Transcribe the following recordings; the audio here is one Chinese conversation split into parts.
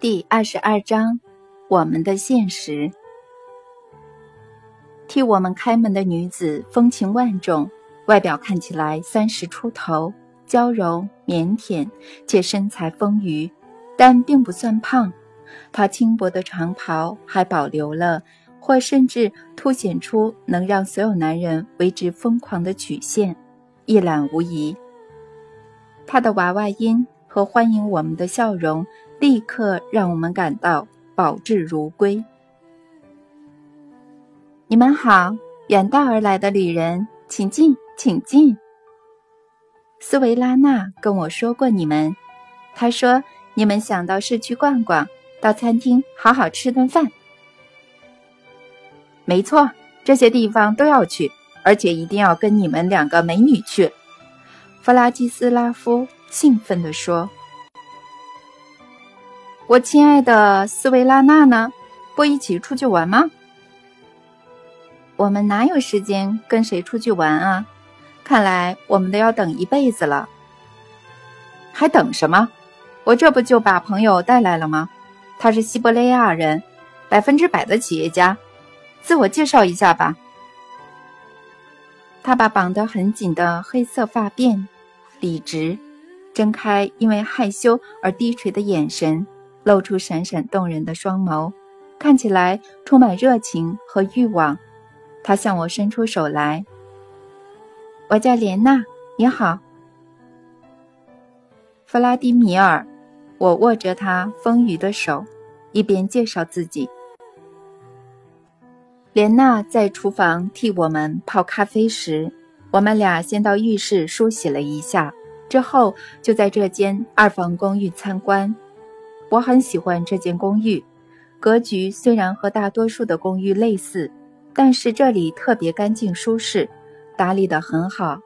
第二十二章，我们的现实。替我们开门的女子风情万种，外表看起来三十出头，娇柔腼腆，且身材丰腴，但并不算胖。她轻薄的长袍还保留了，或甚至凸显出能让所有男人为之疯狂的曲线，一览无遗。他的娃娃音和欢迎我们的笑容。立刻让我们感到保质如归。你们好，远道而来的旅人，请进，请进。斯维拉娜跟我说过你们，她说你们想到市区逛逛，到餐厅好好吃顿饭。没错，这些地方都要去，而且一定要跟你们两个美女去。弗拉基斯拉夫兴奋地说。我亲爱的斯维拉娜呢？不一起出去玩吗？我们哪有时间跟谁出去玩啊？看来我们都要等一辈子了。还等什么？我这不就把朋友带来了吗？他是西伯利亚人，百分之百的企业家。自我介绍一下吧。他把绑得很紧的黑色发辫理直，睁开因为害羞而低垂的眼神。露出闪闪动人的双眸，看起来充满热情和欲望。他向我伸出手来。我叫莲娜，你好，弗拉迪米尔。我握着他丰腴的手，一边介绍自己。莲娜在厨房替我们泡咖啡时，我们俩先到浴室梳洗了一下，之后就在这间二房公寓参观。我很喜欢这间公寓，格局虽然和大多数的公寓类似，但是这里特别干净舒适，打理得很好，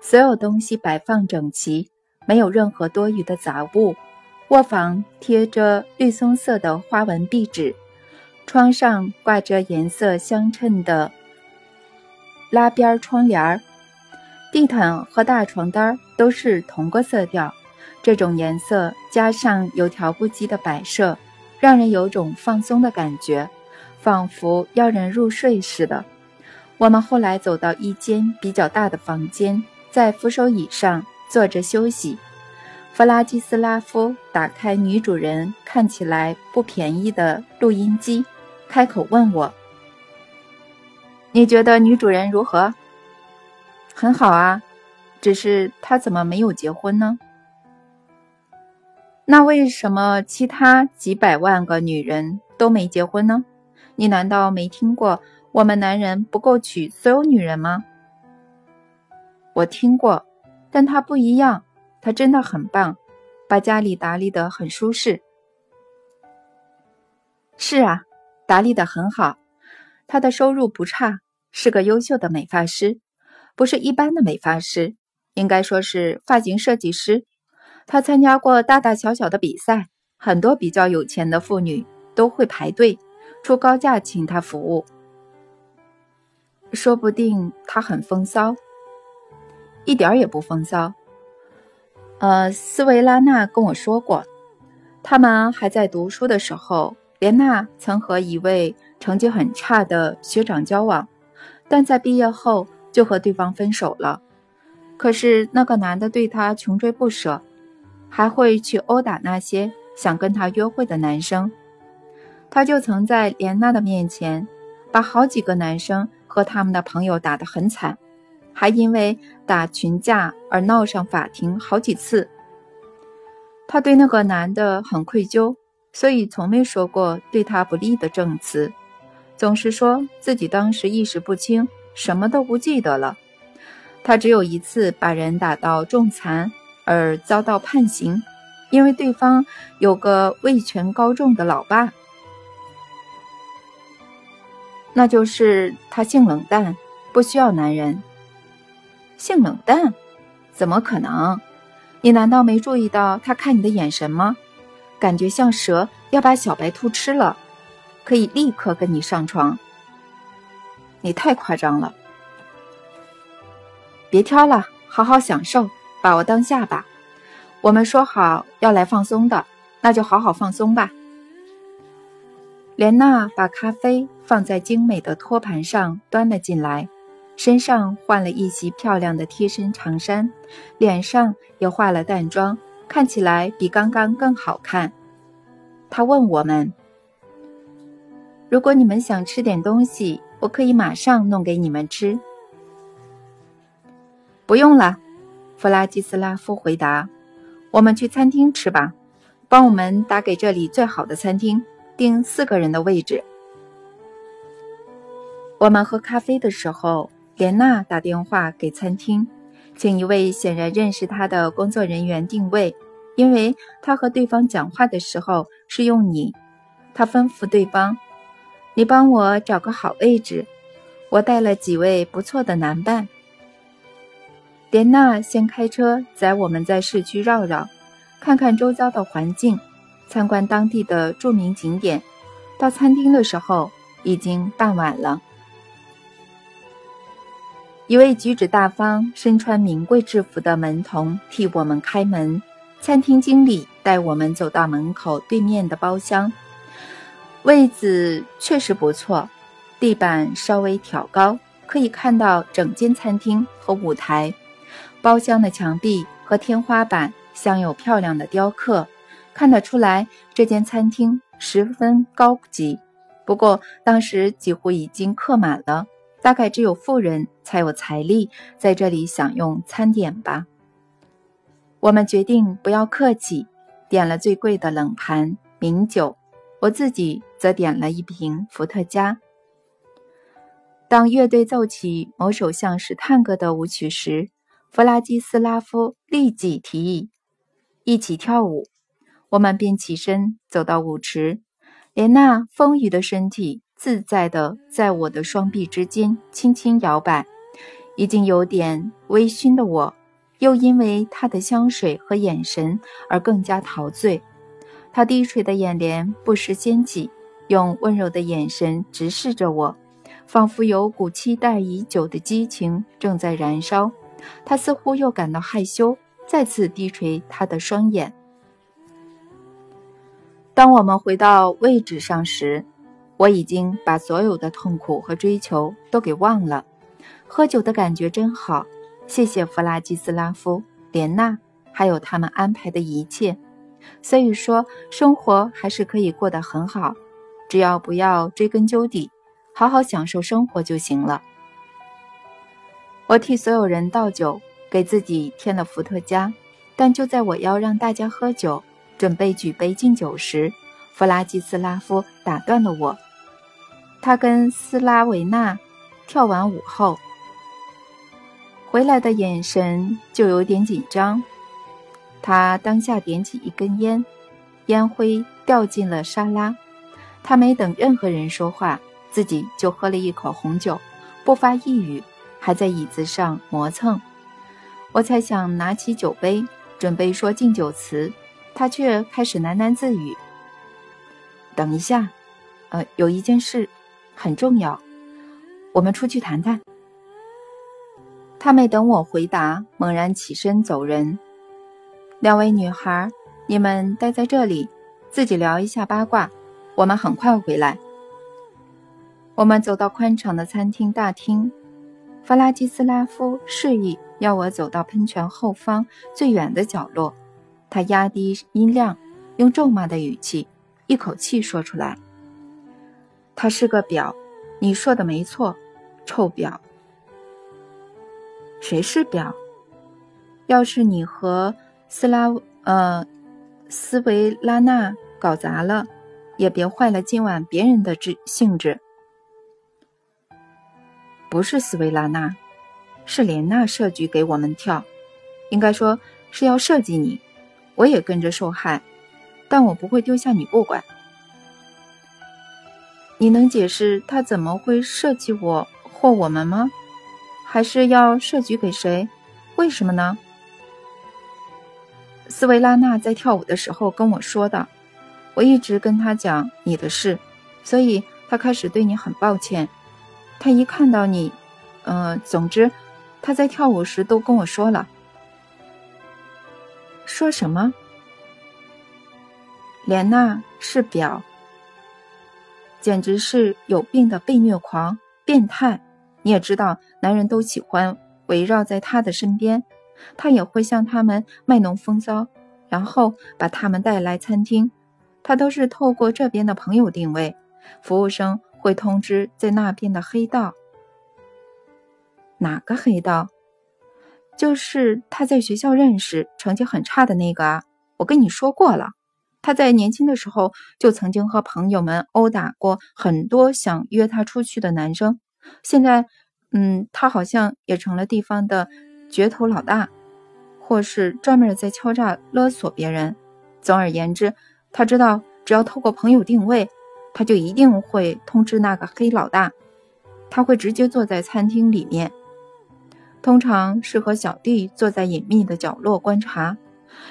所有东西摆放整齐，没有任何多余的杂物。卧房贴着绿松色的花纹壁纸，窗上挂着颜色相称的拉边窗帘儿，地毯和大床单都是同个色调。这种颜色加上有条不紊的摆设，让人有种放松的感觉，仿佛要人入睡似的。我们后来走到一间比较大的房间，在扶手椅上坐着休息。弗拉基斯拉夫打开女主人看起来不便宜的录音机，开口问我：“你觉得女主人如何？”“很好啊，只是他怎么没有结婚呢？”那为什么其他几百万个女人都没结婚呢？你难道没听过我们男人不够娶所有女人吗？我听过，但他不一样，他真的很棒，把家里打理得很舒适。是啊，打理得很好，他的收入不差，是个优秀的美发师，不是一般的美发师，应该说是发型设计师。他参加过大大小小的比赛，很多比较有钱的妇女都会排队出高价请他服务。说不定他很风骚，一点也不风骚。呃，斯维拉娜跟我说过，他们还在读书的时候，莲娜曾和一位成绩很差的学长交往，但在毕业后就和对方分手了。可是那个男的对她穷追不舍。还会去殴打那些想跟她约会的男生，他就曾在莲娜的面前把好几个男生和他们的朋友打得很惨，还因为打群架而闹上法庭好几次。他对那个男的很愧疚，所以从没说过对他不利的证词，总是说自己当时意识不清，什么都不记得了。他只有一次把人打到重残。而遭到判刑，因为对方有个位权高重的老爸，那就是他性冷淡，不需要男人。性冷淡？怎么可能？你难道没注意到他看你的眼神吗？感觉像蛇要把小白兔吃了，可以立刻跟你上床。你太夸张了，别挑了，好好享受。把我当下吧。我们说好要来放松的，那就好好放松吧。莲娜把咖啡放在精美的托盘上，端了进来，身上换了一袭漂亮的贴身长衫，脸上也化了淡妆，看起来比刚刚更好看。她问我们：“如果你们想吃点东西，我可以马上弄给你们吃。”不用了，弗拉基斯拉夫回答：“我们去餐厅吃吧，帮我们打给这里最好的餐厅。”订四个人的位置。我们喝咖啡的时候，莲娜打电话给餐厅，请一位显然认识她的工作人员定位，因为她和对方讲话的时候是用你。她吩咐对方：“你帮我找个好位置。”我带了几位不错的男伴。莲娜先开车载我们在市区绕绕，看看周遭的环境。参观当地的著名景点，到餐厅的时候已经傍晚了。一位举止大方、身穿名贵制服的门童替我们开门。餐厅经理带我们走到门口对面的包厢，位子确实不错，地板稍微挑高，可以看到整间餐厅和舞台。包厢的墙壁和天花板镶有漂亮的雕刻。看得出来，这间餐厅十分高级。不过当时几乎已经客满了，大概只有富人才有财力在这里享用餐点吧。我们决定不要客气，点了最贵的冷盘名酒，我自己则点了一瓶伏特加。当乐队奏起某首像是探戈的舞曲时，弗拉基斯拉夫立即提议一起跳舞。我们便起身走到舞池，莲娜丰腴的身体自在地在我的双臂之间轻轻摇摆。已经有点微醺的我，又因为她的香水和眼神而更加陶醉。她低垂的眼帘不时掀起，用温柔的眼神直视着我，仿佛有股期待已久的激情正在燃烧。他似乎又感到害羞，再次低垂他的双眼。当我们回到位置上时，我已经把所有的痛苦和追求都给忘了。喝酒的感觉真好，谢谢弗拉基斯拉夫、莲娜，还有他们安排的一切。所以说，生活还是可以过得很好，只要不要追根究底，好好享受生活就行了。我替所有人倒酒，给自己添了伏特加，但就在我要让大家喝酒。准备举杯敬酒时，弗拉基斯拉夫打断了我。他跟斯拉维娜跳完舞后回来的眼神就有点紧张。他当下点起一根烟，烟灰掉进了沙拉。他没等任何人说话，自己就喝了一口红酒，不发一语，还在椅子上磨蹭。我才想拿起酒杯，准备说敬酒词。他却开始喃喃自语：“等一下，呃，有一件事很重要，我们出去谈谈。”他没等我回答，猛然起身走人。两位女孩，你们待在这里，自己聊一下八卦，我们很快回来。我们走到宽敞的餐厅大厅，弗拉基斯拉夫示意要我走到喷泉后方最远的角落。他压低音量，用咒骂的语气，一口气说出来：“他是个婊，你说的没错，臭婊。谁是婊？要是你和斯拉呃斯维拉娜搞砸了，也别坏了今晚别人的志兴致。不是斯维拉娜，是莲娜设局给我们跳，应该说是要设计你。”我也跟着受害，但我不会丢下你不管。你能解释他怎么会设计我或我们吗？还是要设局给谁？为什么呢？斯维拉娜在跳舞的时候跟我说的，我一直跟他讲你的事，所以他开始对你很抱歉。他一看到你，呃，总之，他在跳舞时都跟我说了。说什么？莲娜是婊，简直是有病的被虐狂、变态。你也知道，男人都喜欢围绕在她的身边，他也会向他们卖弄风骚，然后把他们带来餐厅。他都是透过这边的朋友定位，服务生会通知在那边的黑道。哪个黑道？就是他在学校认识、成绩很差的那个啊！我跟你说过了，他在年轻的时候就曾经和朋友们殴打过很多想约他出去的男生。现在，嗯，他好像也成了地方的绝头老大，或是专门在敲诈勒索别人。总而言之，他知道只要透过朋友定位，他就一定会通知那个黑老大。他会直接坐在餐厅里面，通常是和小弟坐在隐秘的角落观察，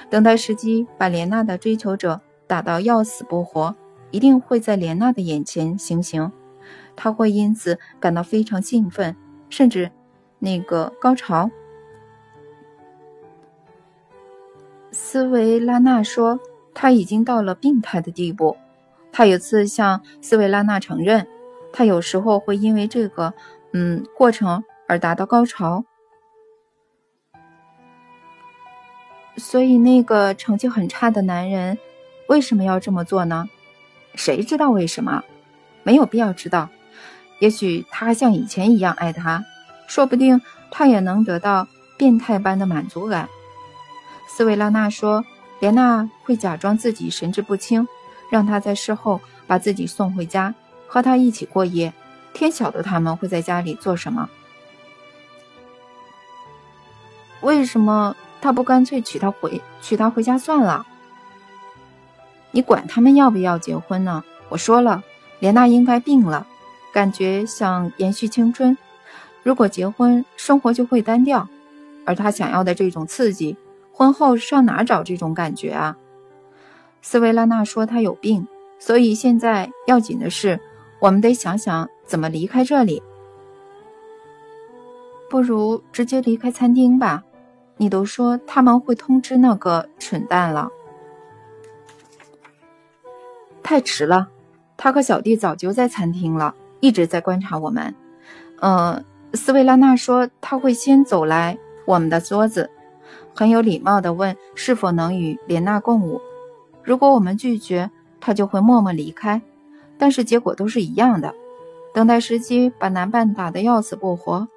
等待时机把莲娜的追求者打到要死不活。一定会在莲娜的眼前行刑。他会因此感到非常兴奋，甚至那个高潮。斯维拉娜说，他已经到了病态的地步。他有次向斯维拉娜承认，他有时候会因为这个嗯过程而达到高潮。所以，那个成绩很差的男人为什么要这么做呢？谁知道为什么？没有必要知道。也许他像以前一样爱她，说不定他也能得到变态般的满足感。斯维拉娜说：“莲娜会假装自己神志不清，让他在事后把自己送回家，和他一起过夜。天晓得他们会在家里做什么？为什么他不干脆娶她回娶她回家算了？你管他们要不要结婚呢？我说了，莲娜应该病了。”感觉想延续青春，如果结婚，生活就会单调。而他想要的这种刺激，婚后上哪找这种感觉啊？斯维拉娜说他有病，所以现在要紧的是，我们得想想怎么离开这里。不如直接离开餐厅吧。你都说他们会通知那个蠢蛋了，太迟了。他和小弟早就在餐厅了。一直在观察我们，呃，斯维拉娜说他会先走来我们的桌子，很有礼貌地问是否能与莲娜共舞。如果我们拒绝，他就会默默离开。但是结果都是一样的，等待时机把男伴打得要死不活。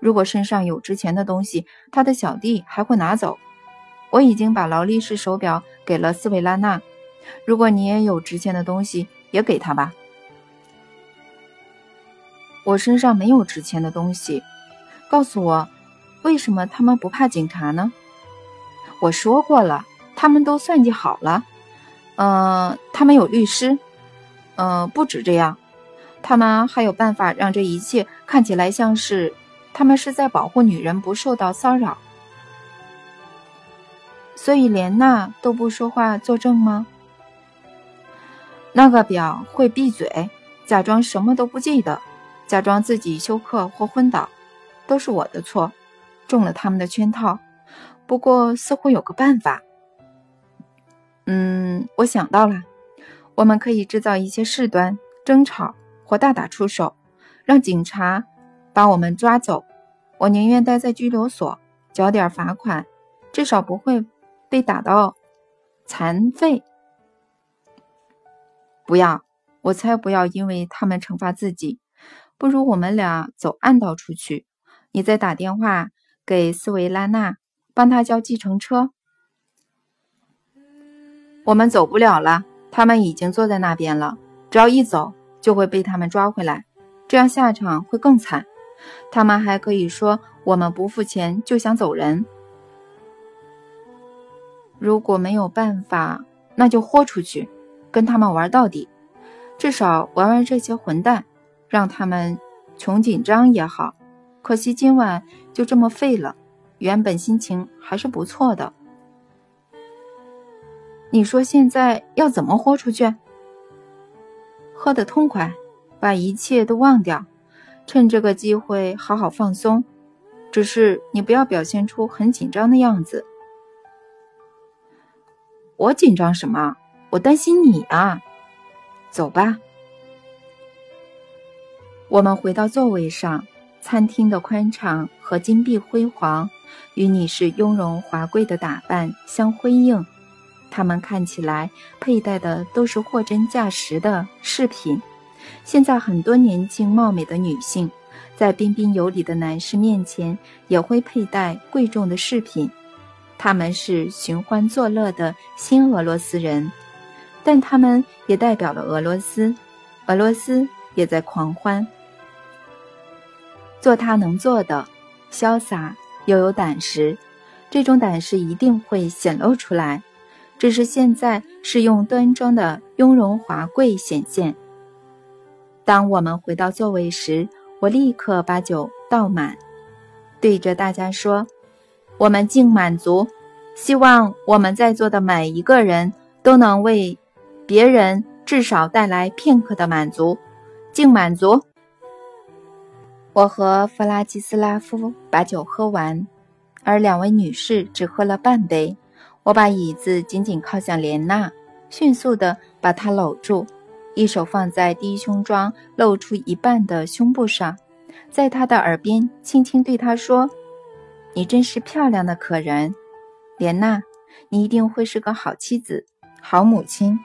如果身上有值钱的东西，他的小弟还会拿走。我已经把劳力士手表给了斯维拉娜，如果你也有值钱的东西，也给他吧。我身上没有值钱的东西，告诉我，为什么他们不怕警察呢？我说过了，他们都算计好了。呃，他们有律师，呃，不止这样，他们还有办法让这一切看起来像是他们是在保护女人不受到骚扰。所以莲娜都不说话作证吗？那个表会闭嘴，假装什么都不记得。假装自己休克或昏倒，都是我的错，中了他们的圈套。不过似乎有个办法。嗯，我想到了，我们可以制造一些事端、争吵或大打出手，让警察把我们抓走。我宁愿待在拘留所，缴点罚款，至少不会被打到残废。不要，我才不要，因为他们惩罚自己。不如我们俩走暗道出去，你再打电话给斯维拉娜，帮他叫计程车。我们走不了了，他们已经坐在那边了。只要一走，就会被他们抓回来，这样下场会更惨。他们还可以说我们不付钱就想走人。如果没有办法，那就豁出去，跟他们玩到底，至少玩玩这些混蛋。让他们穷紧张也好，可惜今晚就这么废了。原本心情还是不错的。你说现在要怎么豁出去？喝得痛快，把一切都忘掉，趁这个机会好好放松。只是你不要表现出很紧张的样子。我紧张什么？我担心你啊！走吧。我们回到座位上，餐厅的宽敞和金碧辉煌与女士雍容华贵的打扮相辉映。他们看起来佩戴的都是货真价实的饰品。现在很多年轻貌美的女性，在彬彬有礼的男士面前也会佩戴贵重的饰品。他们是寻欢作乐的新俄罗斯人。但他们也代表了俄罗斯，俄罗斯也在狂欢。做他能做的，潇洒又有胆识，这种胆识一定会显露出来。只是现在是用端庄的雍容华贵显现。当我们回到座位时，我立刻把酒倒满，对着大家说：“我们敬满足，希望我们在座的每一个人都能为。”别人至少带来片刻的满足，敬满足。我和弗拉基斯拉夫把酒喝完，而两位女士只喝了半杯。我把椅子紧紧靠向莲娜，迅速地把她搂住，一手放在低胸装露出一半的胸部上，在她的耳边轻轻对她说：“你真是漂亮的可人，莲娜，你一定会是个好妻子、好母亲。”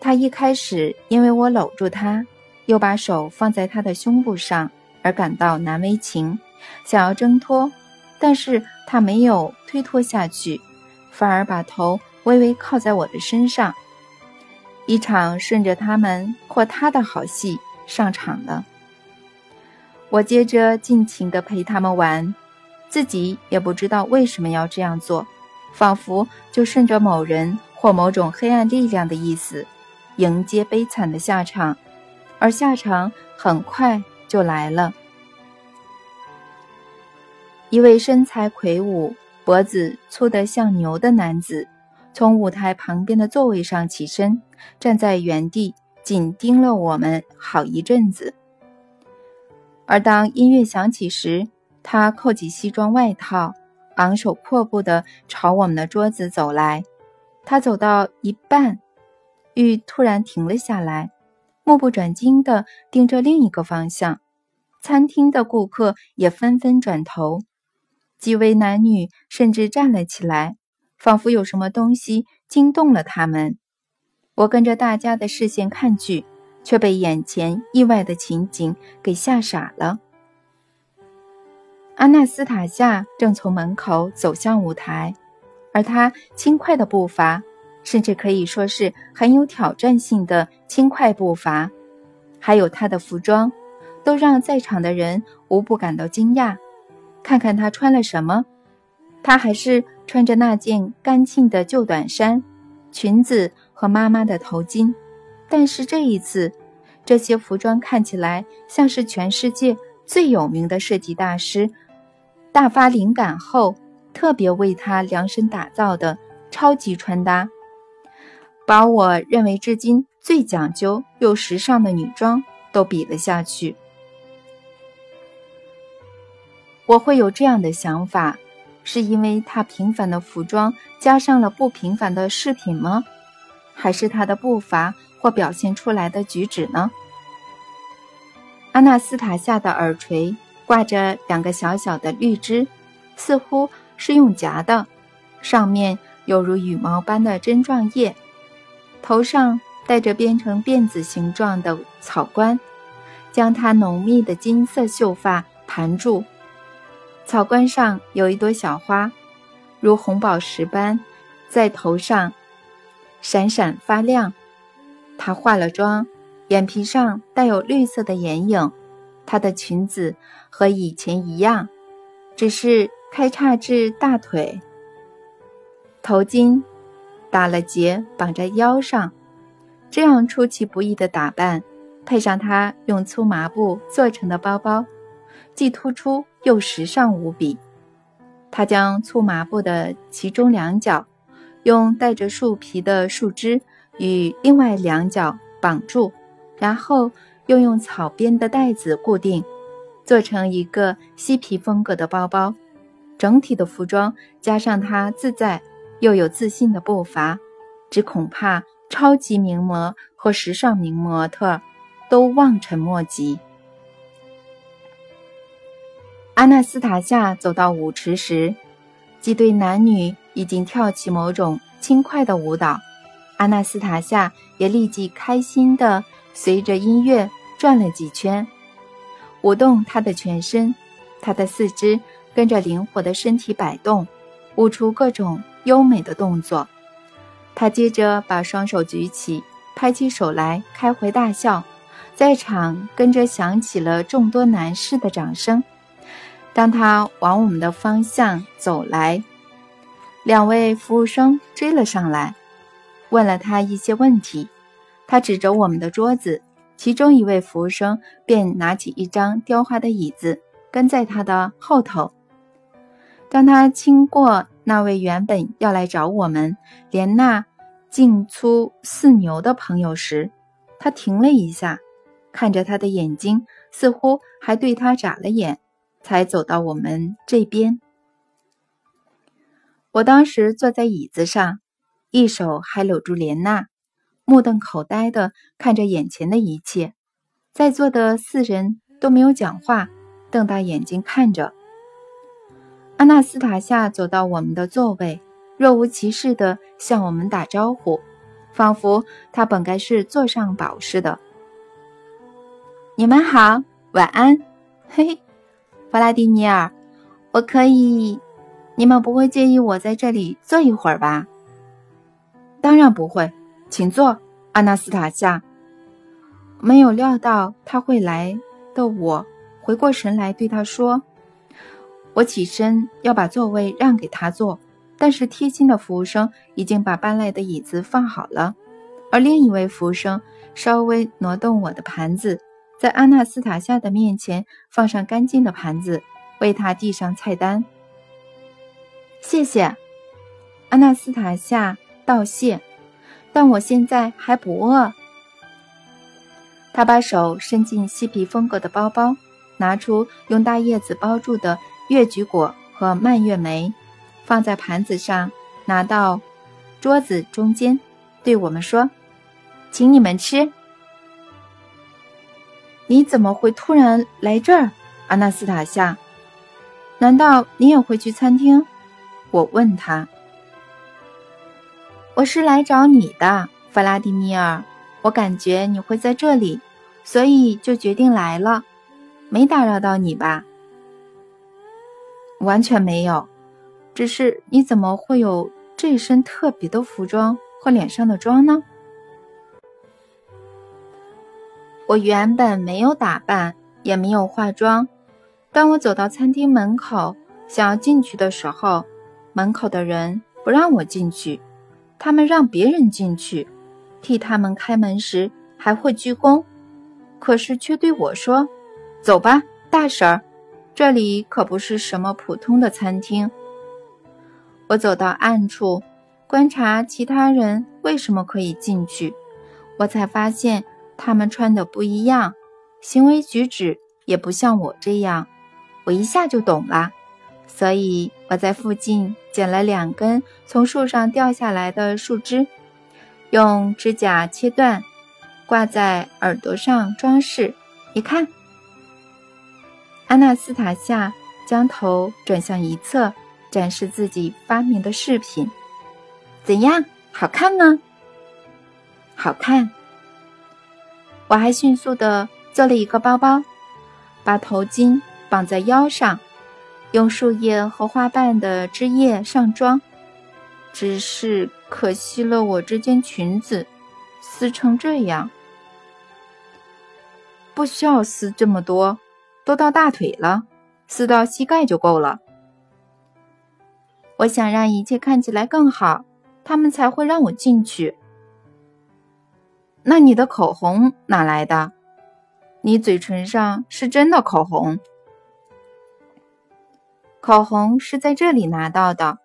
他一开始因为我搂住他，又把手放在他的胸部上而感到难为情，想要挣脱，但是他没有推脱下去，反而把头微微靠在我的身上。一场顺着他们或他的好戏上场了。我接着尽情地陪他们玩，自己也不知道为什么要这样做，仿佛就顺着某人或某种黑暗力量的意思。迎接悲惨的下场，而下场很快就来了。一位身材魁梧、脖子粗得像牛的男子，从舞台旁边的座位上起身，站在原地，紧盯了我们好一阵子。而当音乐响起时，他扣起西装外套，昂首阔步地朝我们的桌子走来。他走到一半。玉突然停了下来，目不转睛地盯着另一个方向。餐厅的顾客也纷纷转头，几位男女甚至站了起来，仿佛有什么东西惊动了他们。我跟着大家的视线看去，却被眼前意外的情景给吓傻了。阿纳斯塔夏正从门口走向舞台，而他轻快的步伐。甚至可以说是很有挑战性的轻快步伐，还有她的服装，都让在场的人无不感到惊讶。看看她穿了什么，她还是穿着那件干净的旧短衫、裙子和妈妈的头巾。但是这一次，这些服装看起来像是全世界最有名的设计大师大发灵感后特别为她量身打造的超级穿搭。把我认为至今最讲究又时尚的女装都比了下去。我会有这样的想法，是因为她平凡的服装加上了不平凡的饰品吗？还是她的步伐或表现出来的举止呢？阿纳斯塔夏的耳垂挂着两个小小的绿枝，似乎是用夹的，上面有如羽毛般的针状叶。头上戴着编成辫子形状的草冠，将她浓密的金色秀发盘住。草冠上有一朵小花，如红宝石般在头上闪闪发亮。她化了妆，眼皮上带有绿色的眼影。她的裙子和以前一样，只是开叉至大腿。头巾。打了结，绑在腰上，这样出其不意的打扮，配上她用粗麻布做成的包包，既突出又时尚无比。他将粗麻布的其中两角用带着树皮的树枝与另外两角绑住，然后又用草编的带子固定，做成一个嬉皮风格的包包。整体的服装加上他自在。又有自信的步伐，只恐怕超级名模和时尚名模特都望尘莫及。阿纳斯塔夏走到舞池时，几对男女已经跳起某种轻快的舞蹈。阿纳斯塔夏也立即开心地随着音乐转了几圈，舞动她的全身，她的四肢跟着灵活的身体摆动，舞出各种优美的动作。他接着把双手举起，拍起手来，开怀大笑，在场跟着响起了众多男士的掌声。当他往我们的方向走来，两位服务生追了上来。问了他一些问题，他指着我们的桌子，其中一位服务生便拿起一张雕花的椅子，跟在他的后头。当他经过那位原本要来找我们连那进出四牛的朋友时，他停了一下，看着他的眼睛，似乎还对他眨了眼，才走到我们这边。我当时坐在椅子上。一手还搂住莲娜，目瞪口呆的看着眼前的一切。在座的四人都没有讲话，瞪大眼睛看着。阿纳斯塔夏走到我们的座位，若无其事地向我们打招呼，仿佛他本该是座上宝似的。你们好，晚安，嘿嘿，弗拉迪米尔，我可以，你们不会介意我在这里坐一会儿吧？当然不会，请坐，阿纳斯塔夏。没有料到他会来的，我回过神来对他说：“我起身要把座位让给他坐，但是贴心的服务生已经把搬来的椅子放好了，而另一位服务生稍微挪动我的盘子，在阿纳斯塔夏的面前放上干净的盘子，为他递上菜单。谢谢，阿纳斯塔夏。”道谢，但我现在还不饿。他把手伸进嬉皮风格的包包，拿出用大叶子包住的月菊果和蔓越莓，放在盘子上，拿到桌子中间，对我们说：“请你们吃。”你怎么会突然来这儿，阿纳斯塔夏？难道你也会去餐厅？我问他。我是来找你的，弗拉迪米尔。我感觉你会在这里，所以就决定来了。没打扰到你吧？完全没有，只是你怎么会有这身特别的服装和脸上的妆呢？我原本没有打扮，也没有化妆。当我走到餐厅门口，想要进去的时候，门口的人不让我进去。他们让别人进去，替他们开门时还会鞠躬，可是却对我说：“走吧，大婶儿，这里可不是什么普通的餐厅。”我走到暗处，观察其他人为什么可以进去，我才发现他们穿的不一样，行为举止也不像我这样。我一下就懂了。所以我在附近捡了两根从树上掉下来的树枝，用指甲切断，挂在耳朵上装饰。你看，安娜斯塔夏将头转向一侧，展示自己发明的饰品。怎样，好看吗？好看。我还迅速的做了一个包包，把头巾绑在腰上。用树叶和花瓣的枝叶上妆，只是可惜了我这件裙子撕成这样。不需要撕这么多，都到大腿了，撕到膝盖就够了。我想让一切看起来更好，他们才会让我进去。那你的口红哪来的？你嘴唇上是真的口红。口红是在这里拿到的。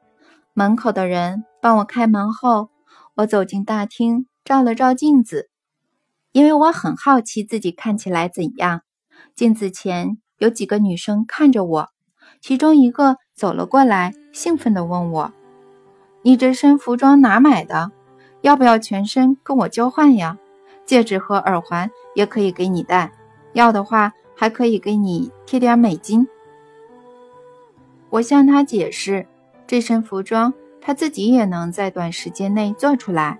门口的人帮我开门后，我走进大厅，照了照镜子，因为我很好奇自己看起来怎样。镜子前有几个女生看着我，其中一个走了过来，兴奋地问我：“你这身服装哪买的？要不要全身跟我交换呀？戒指和耳环也可以给你戴，要的话还可以给你贴点美金。”我向他解释，这身服装他自己也能在短时间内做出来。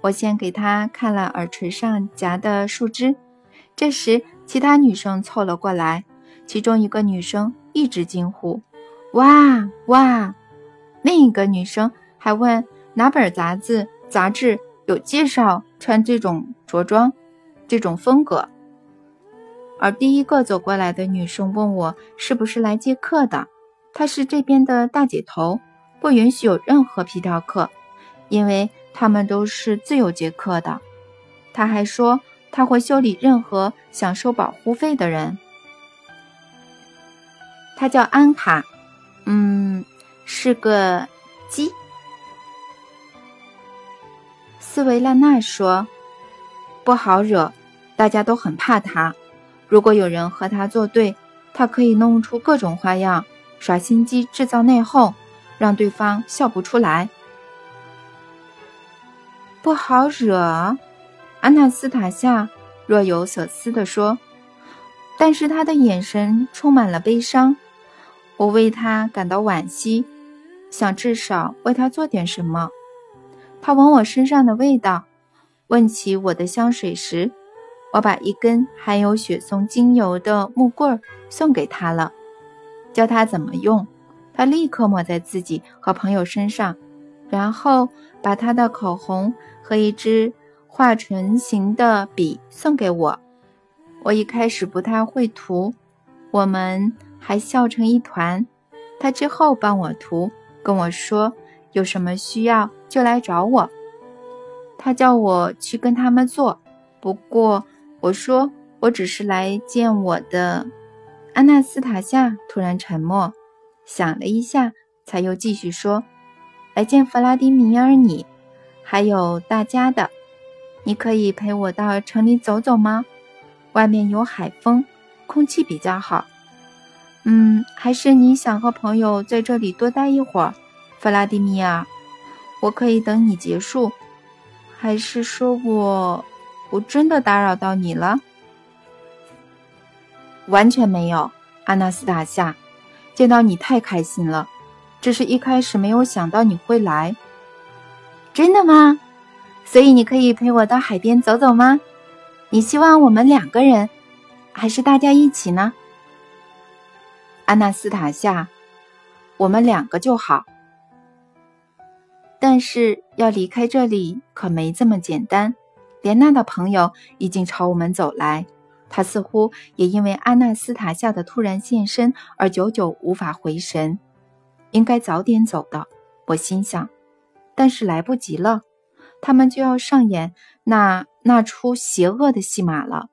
我先给他看了耳垂上夹的树枝，这时其他女生凑了过来，其中一个女生一直惊呼：“哇哇！”另一个女生还问哪本杂志杂志有介绍穿这种着装、这种风格。而第一个走过来的女生问我是不是来接客的，她是这边的大姐头，不允许有任何皮条客，因为。他们都是自由接客的。她还说他会修理任何想收保护费的人。他叫安卡，嗯，是个鸡。斯维拉娜说：“不好惹，大家都很怕他。如果有人和他作对，他可以弄出各种花样，耍心机，制造内讧，让对方笑不出来。”不好惹，安娜斯塔夏若有所思地说，但是他的眼神充满了悲伤。我为他感到惋惜，想至少为他做点什么。他闻我身上的味道，问起我的香水时，我把一根含有雪松精油的木棍送给他了，教他怎么用。他立刻抹在自己和朋友身上，然后把他的口红。和一支画唇形的笔送给我，我一开始不太会涂，我们还笑成一团。他之后帮我涂，跟我说有什么需要就来找我。他叫我去跟他们做，不过我说我只是来见我的。安娜斯塔夏突然沉默，想了一下，才又继续说：“来见弗拉迪米尔，你。”还有大家的，你可以陪我到城里走走吗？外面有海风，空气比较好。嗯，还是你想和朋友在这里多待一会儿，弗拉迪米尔？我可以等你结束。还是说我我真的打扰到你了？完全没有，阿纳斯塔夏，见到你太开心了，只是一开始没有想到你会来。真的吗？所以你可以陪我到海边走走吗？你希望我们两个人，还是大家一起呢？安娜斯塔夏，我们两个就好。但是要离开这里可没这么简单。莲娜的朋友已经朝我们走来，他似乎也因为安娜斯塔夏的突然现身而久久无法回神。应该早点走的，我心想。但是来不及了，他们就要上演那那出邪恶的戏码了。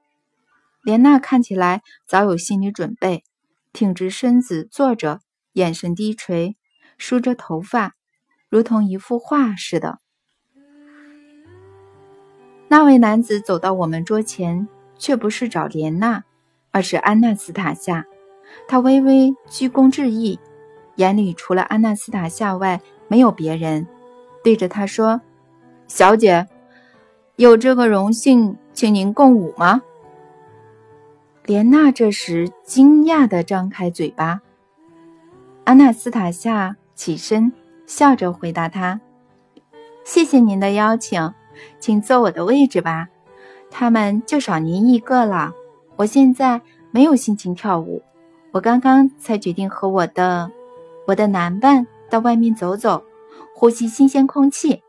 莲娜看起来早有心理准备，挺直身子坐着，眼神低垂，梳着头发，如同一幅画似的。那位男子走到我们桌前，却不是找莲娜，而是安娜斯塔夏。他微微鞠躬致意，眼里除了安娜斯塔夏外，没有别人。对着他说：“小姐，有这个荣幸，请您共舞吗？”莲娜这时惊讶地张开嘴巴。安娜斯塔夏起身，笑着回答他：“谢谢您的邀请，请坐我的位置吧。他们就少您一个了。我现在没有心情跳舞，我刚刚才决定和我的我的男伴到外面走走。”呼吸新鲜空气。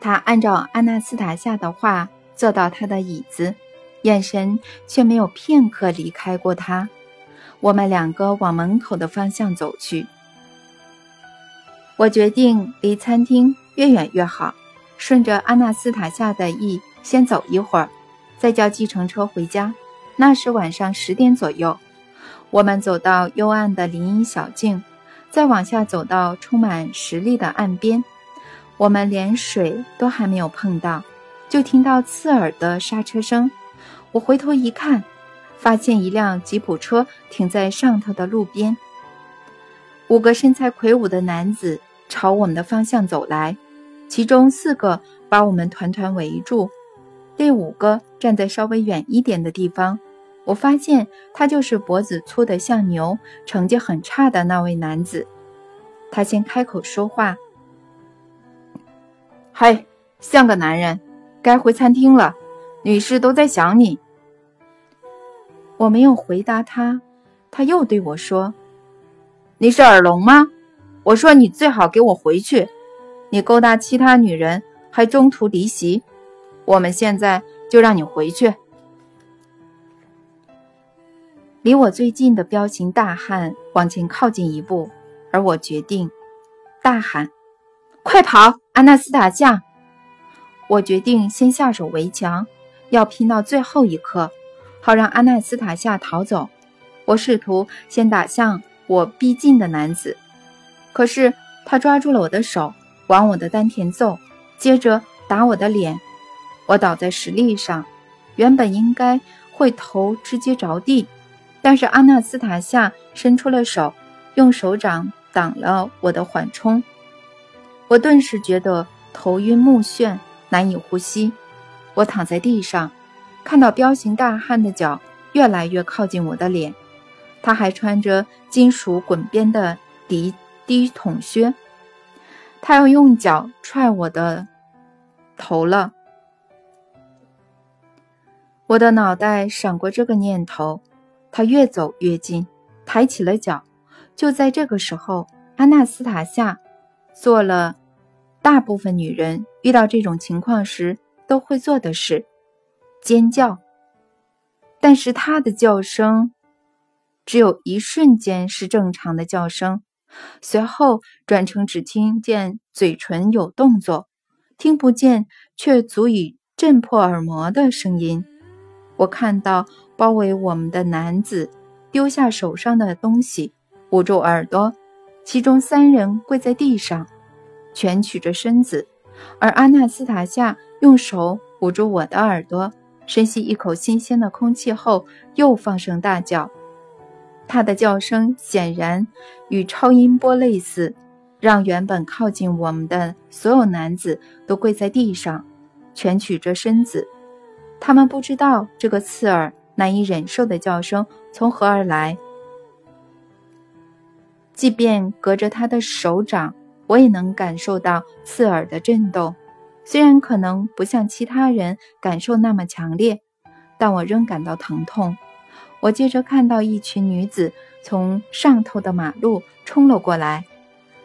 他按照阿纳斯塔夏的话坐到他的椅子，眼神却没有片刻离开过他。我们两个往门口的方向走去。我决定离餐厅越远越好，顺着阿纳斯塔夏的意先走一会儿，再叫计程车回家。那时晚上十点左右。我们走到幽暗的林荫小径。再往下走到充满石砾的岸边，我们连水都还没有碰到，就听到刺耳的刹车声。我回头一看，发现一辆吉普车停在上头的路边。五个身材魁梧的男子朝我们的方向走来，其中四个把我们团团围住，第五个站在稍微远一点的地方。我发现他就是脖子粗的像牛、成绩很差的那位男子。他先开口说话：“嗨，像个男人，该回餐厅了，女士都在想你。”我没有回答他，他又对我说。你是耳聋吗？我说你最好给我回去。你勾搭其他女人，还中途离席。我们现在就让你回去。离我最近的彪形大汉往前靠近一步，而我决定大喊：“快跑，阿纳斯塔夏！”我决定先下手为强，要拼到最后一刻，好让阿纳斯塔夏逃走。我试图先打向。我逼近的男子，可是他抓住了我的手，往我的丹田揍，接着打我的脸。我倒在石砾上，原本应该会头直接着地，但是阿纳斯塔夏伸出了手，用手掌挡了我的缓冲。我顿时觉得头晕目眩，难以呼吸。我躺在地上，看到彪形大汉的脚越来越靠近我的脸。他还穿着金属滚边的低低筒靴，他要用脚踹我的头了。我的脑袋闪过这个念头，他越走越近，抬起了脚。就在这个时候，安娜斯塔夏做了大部分女人遇到这种情况时都会做的事——尖叫。但是她的叫声。只有一瞬间是正常的叫声，随后转成只听见嘴唇有动作，听不见却足以震破耳膜的声音。我看到包围我们的男子丢下手上的东西，捂住耳朵，其中三人跪在地上，蜷曲着身子，而阿纳斯塔夏用手捂住我的耳朵，深吸一口新鲜的空气后，又放声大叫。他的叫声显然与超音波类似，让原本靠近我们的所有男子都跪在地上，蜷曲着身子。他们不知道这个刺耳、难以忍受的叫声从何而来。即便隔着他的手掌，我也能感受到刺耳的震动。虽然可能不像其他人感受那么强烈，但我仍感到疼痛。我接着看到一群女子从上头的马路冲了过来。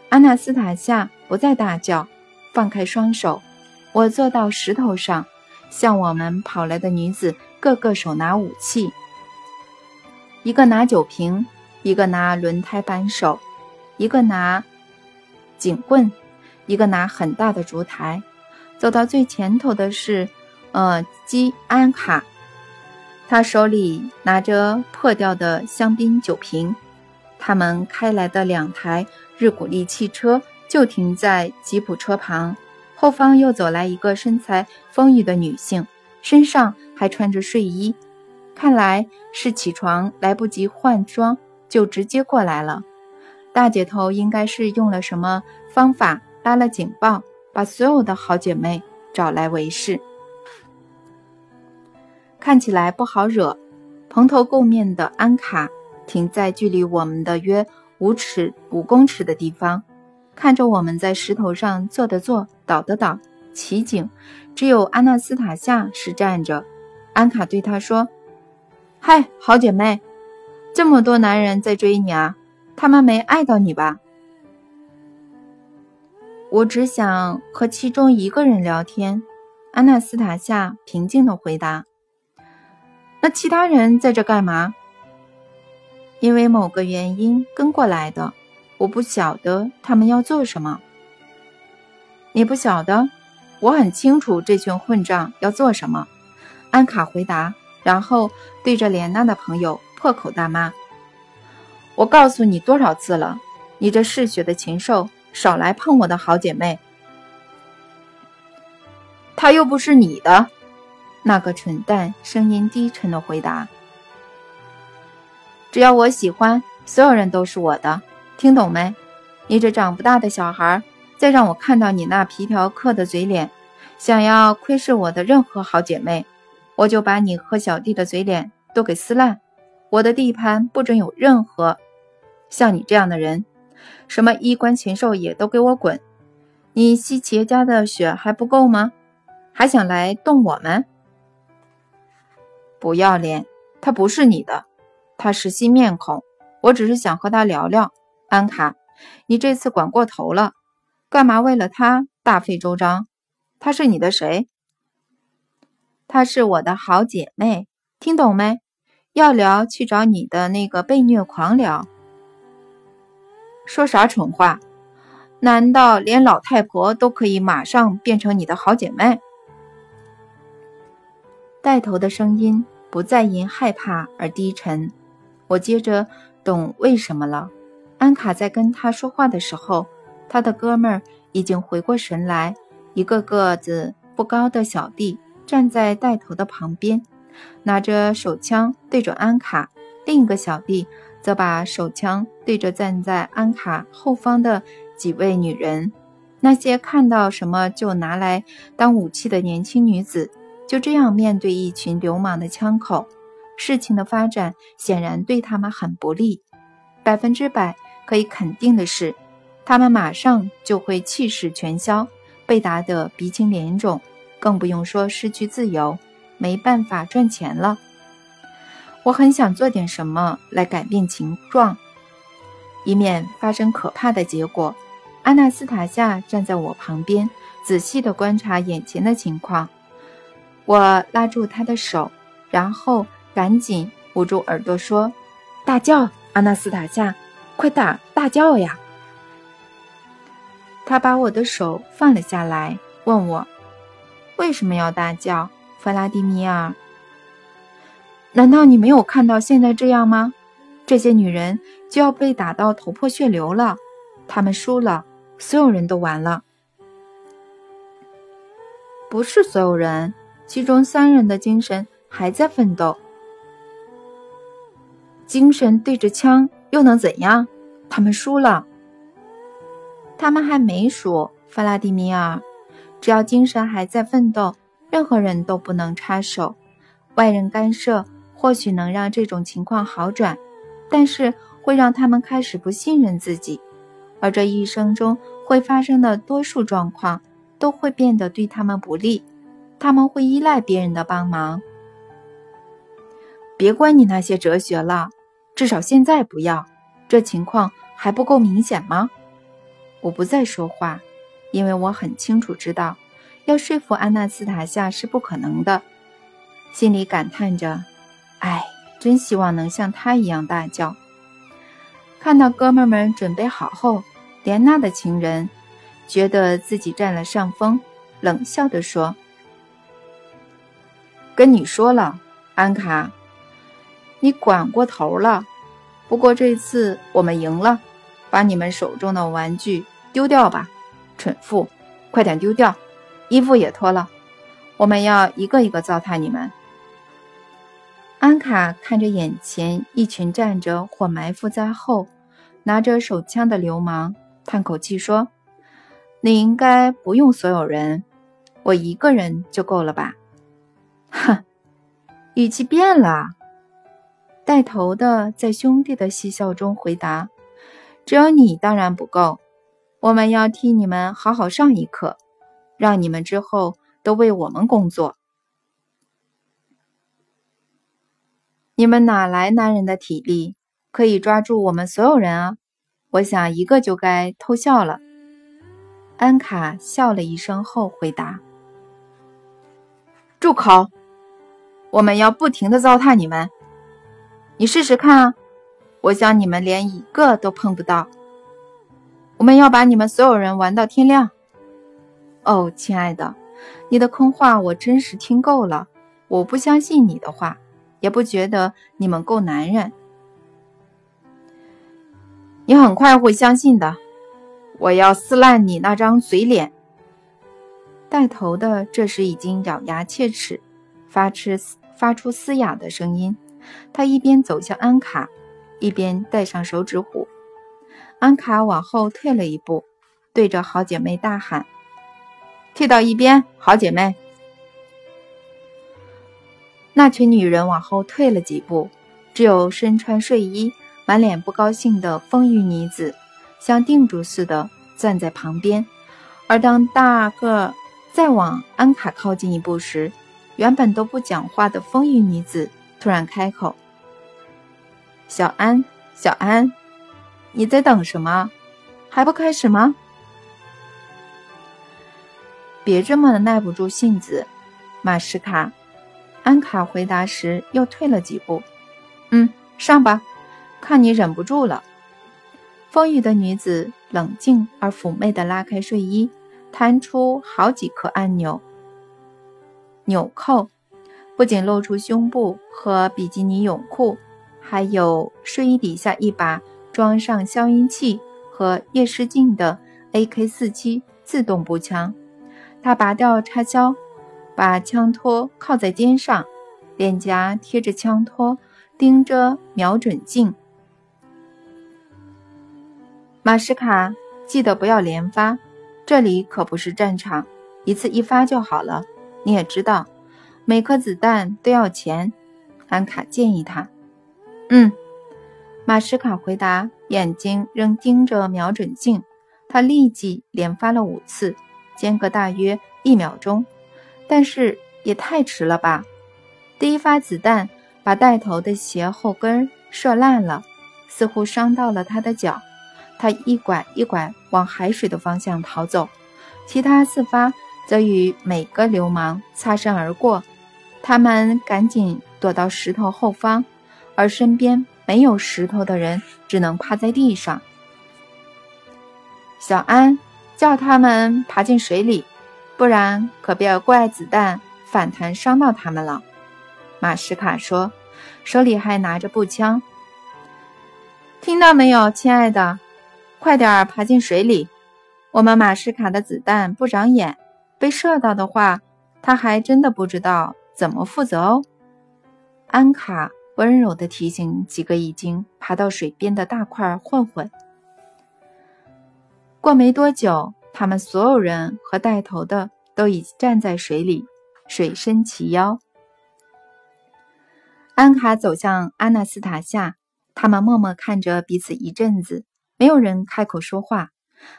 阿纳斯塔夏不再大叫，放开双手。我坐到石头上，向我们跑来的女子个个手拿武器，一个拿酒瓶，一个拿轮胎扳手，一个拿警棍，一个拿很大的烛台。走到最前头的是，呃，基安卡。他手里拿着破掉的香槟酒瓶，他们开来的两台日古力汽车就停在吉普车旁，后方又走来一个身材丰腴的女性，身上还穿着睡衣，看来是起床来不及换装就直接过来了。大姐头应该是用了什么方法拉了警报，把所有的好姐妹找来围视。看起来不好惹，蓬头垢面的安卡停在距离我们的约五尺五公尺的地方，看着我们在石头上坐的坐，倒的倒，奇景。只有安娜斯塔夏是站着。安卡对他说：“嗨，好姐妹，这么多男人在追你啊，他们没爱到你吧？”我只想和其中一个人聊天。安娜斯塔夏平静的回答。那其他人在这干嘛？因为某个原因跟过来的，我不晓得他们要做什么。你不晓得，我很清楚这群混账要做什么。安卡回答，然后对着莲娜的朋友破口大骂：“我告诉你多少次了，你这嗜血的禽兽，少来碰我的好姐妹！她又不是你的。”那个蠢蛋声音低沉的回答：“只要我喜欢，所有人都是我的。听懂没？你这长不大的小孩，再让我看到你那皮条客的嘴脸，想要窥视我的任何好姐妹，我就把你和小弟的嘴脸都给撕烂。我的地盘不准有任何像你这样的人，什么衣冠禽兽也都给我滚！你吸企业家的血还不够吗？还想来动我们？不要脸！他不是你的，他是新面孔。我只是想和他聊聊。安卡，你这次管过头了，干嘛为了他大费周章？他是你的谁？她是我的好姐妹，听懂没？要聊去找你的那个被虐狂聊。说啥蠢话？难道连老太婆都可以马上变成你的好姐妹？带头的声音不再因害怕而低沉。我接着懂为什么了。安卡在跟他说话的时候，他的哥们儿已经回过神来。一个个子不高的小弟站在带头的旁边，拿着手枪对准安卡；另一个小弟则把手枪对着站在安卡后方的几位女人。那些看到什么就拿来当武器的年轻女子，就这样面对一群流氓的枪口。事情的发展显然对他们很不利。百分之百可以肯定的是，他们马上就会气势全消。被打得鼻青脸肿，更不用说失去自由，没办法赚钱了。我很想做点什么来改变情状，以免发生可怕的结果。阿纳斯塔夏站在我旁边，仔细地观察眼前的情况。我拉住他的手，然后赶紧捂住耳朵说：“大叫，阿纳斯塔夏，快打大叫呀！”他把我的手放了下来，问我：“为什么要大叫，弗拉迪米尔？难道你没有看到现在这样吗？这些女人就要被打到头破血流了，她们输了，所有人都完了。不是所有人，其中三人的精神还在奋斗。精神对着枪又能怎样？他们输了。”他们还没输，弗拉迪米尔。只要精神还在奋斗，任何人都不能插手。外人干涉或许能让这种情况好转，但是会让他们开始不信任自己，而这一生中会发生的多数状况都会变得对他们不利。他们会依赖别人的帮忙。别管你那些哲学了，至少现在不要。这情况还不够明显吗？我不再说话，因为我很清楚知道，要说服安娜斯塔夏是不可能的。心里感叹着：“哎，真希望能像他一样大叫。”看到哥们们准备好后，莲娜的情人觉得自己占了上风，冷笑地说：“跟你说了，安卡，你管过头了。不过这次我们赢了，把你们手中的玩具。”丢掉吧，蠢妇！快点丢掉，衣服也脱了。我们要一个一个糟蹋你们。安卡看着眼前一群站着或埋伏在后、拿着手枪的流氓，叹口气说：“你应该不用所有人，我一个人就够了吧？”哼，语气变了。带头的在兄弟的嬉笑中回答：“只有你当然不够。”我们要替你们好好上一课，让你们之后都为我们工作。你们哪来男人的体力，可以抓住我们所有人啊？我想一个就该偷笑了。安卡笑了一声后回答：“住口！我们要不停的糟蹋你们。你试试看啊！我想你们连一个都碰不到。”我们要把你们所有人玩到天亮。哦，亲爱的，你的空话我真是听够了。我不相信你的话，也不觉得你们够男人。你很快会相信的。我要撕烂你那张嘴脸。带头的这时已经咬牙切齿，发出发出嘶哑的声音。他一边走向安卡，一边戴上手指虎。安卡往后退了一步，对着好姐妹大喊：“退到一边，好姐妹！”那群女人往后退了几步，只有身穿睡衣、满脸不高兴的丰腴女子，像定住似的站在旁边。而当大个再往安卡靠近一步时，原本都不讲话的丰腴女子突然开口：“小安，小安，你在等什么？还不开始吗？别这么耐不住性子，马什卡。”安卡回答时又退了几步。“嗯，上吧，看你忍不住了。”丰腴的女子冷静而妩媚地拉开睡衣，弹出好几颗按钮。纽扣不仅露出胸部和比基尼泳裤，还有睡衣底下一把装上消音器和夜视镜的 AK-47 自动步枪。她拔掉插销。把枪托靠在肩上，脸颊贴着枪托，盯着瞄准镜。马什卡，记得不要连发，这里可不是战场，一次一发就好了。你也知道，每颗子弹都要钱。安卡建议他。嗯，马什卡回答，眼睛仍盯着瞄准镜。他立即连发了五次，间隔大约一秒钟。但是也太迟了吧！第一发子弹把带头的鞋后跟射烂了，似乎伤到了他的脚。他一拐一拐往海水的方向逃走，其他四发则与每个流氓擦身而过。他们赶紧躲到石头后方，而身边没有石头的人只能趴在地上。小安叫他们爬进水里。不然可别怪子弹反弹伤到他们了。”马什卡说，手里还拿着步枪。听到没有，亲爱的？快点爬进水里！我们马什卡的子弹不长眼，被射到的话，他还真的不知道怎么负责哦。安卡温柔地提醒几个已经爬到水边的大块混混。过没多久。他们所有人和带头的都已站在水里，水深齐腰。安卡走向阿纳斯塔夏，他们默默看着彼此一阵子，没有人开口说话。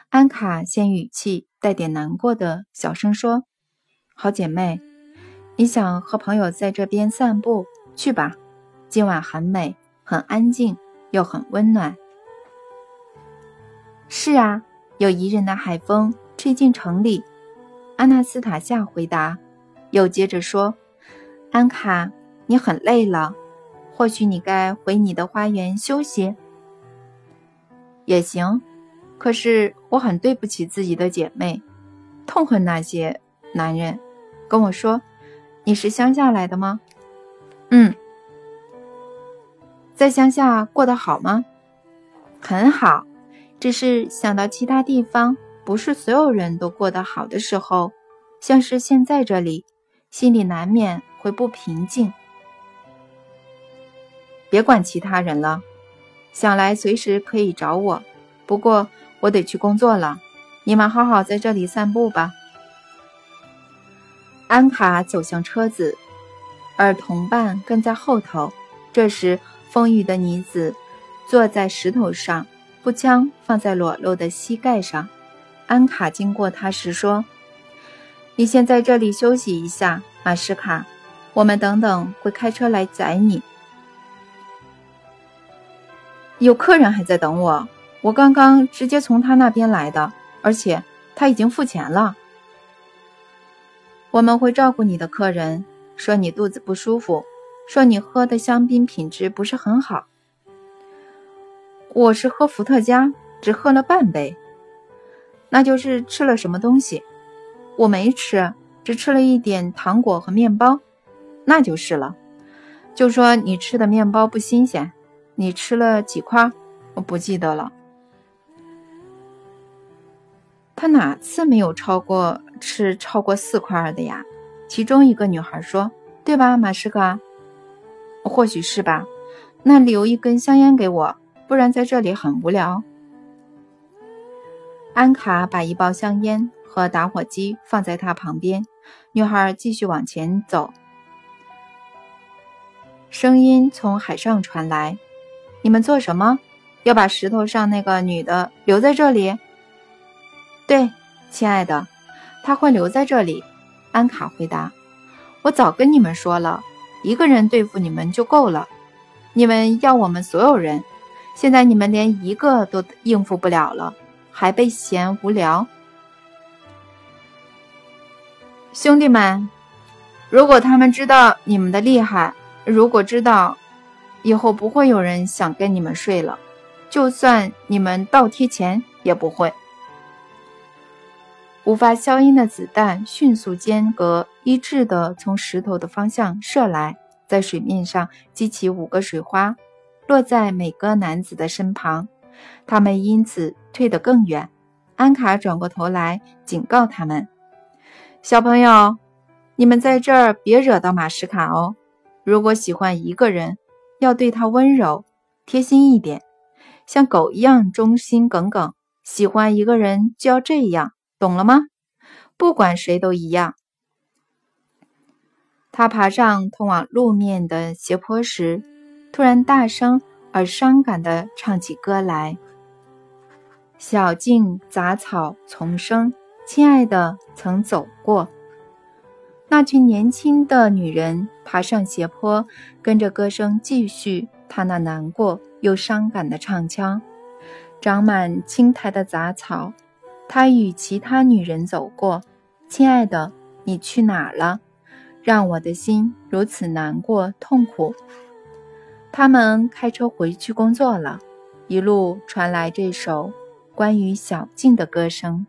安卡先语气带点难过的小声说：“好姐妹，你想和朋友在这边散步，去吧。今晚很美，很安静，又很温暖。”是啊。有宜人的海风吹进城里，阿纳斯塔夏回答，又接着说：“安卡，你很累了，或许你该回你的花园休息。也行，可是我很对不起自己的姐妹，痛恨那些男人。跟我说，你是乡下来的吗？嗯，在乡下过得好吗？很好。”只是想到其他地方不是所有人都过得好的时候，像是现在这里，心里难免会不平静。别管其他人了，想来随时可以找我。不过我得去工作了，你们好好在这里散步吧。安卡走向车子，而同伴跟在后头。这时，丰腴的女子坐在石头上。步枪放在裸露的膝盖上，安卡经过他时说：“你先在这里休息一下，马斯卡，我们等等会开车来载你。有客人还在等我，我刚刚直接从他那边来的，而且他已经付钱了。我们会照顾你的客人，说你肚子不舒服，说你喝的香槟品质不是很好。”我是喝伏特加，只喝了半杯，那就是吃了什么东西？我没吃，只吃了一点糖果和面包，那就是了。就说你吃的面包不新鲜，你吃了几块？我不记得了。他哪次没有超过吃超过四块的呀？其中一个女孩说：“对吧，马斯克？或许是吧。那留一根香烟给我。”不然在这里很无聊。安卡把一包香烟和打火机放在他旁边，女孩继续往前走。声音从海上传来：“你们做什么？要把石头上那个女的留在这里？”“对，亲爱的，她会留在这里。”安卡回答。“我早跟你们说了，一个人对付你们就够了。你们要我们所有人，现在你们连一个都应付不了了。”还被嫌无聊，兄弟们，如果他们知道你们的厉害，如果知道，以后不会有人想跟你们睡了，就算你们倒贴钱也不会。无法消音的子弹迅速间隔一致的从石头的方向射来，在水面上激起五个水花，落在每个男子的身旁。他们因此退得更远。安卡转过头来警告他们：“小朋友，你们在这儿别惹到马什卡哦。如果喜欢一个人，要对他温柔、贴心一点，像狗一样忠心耿耿。喜欢一个人就要这样，懂了吗？不管谁都一样。”他爬上通往路面的斜坡时，突然大声。而伤感地唱起歌来。小径杂草丛生，亲爱的曾走过。那群年轻的女人爬上斜坡，跟着歌声继续她那难过又伤感的唱腔。长满青苔的杂草，她与其他女人走过。亲爱的，你去哪了？让我的心如此难过痛苦。他们开车回去工作了，一路传来这首关于小静的歌声。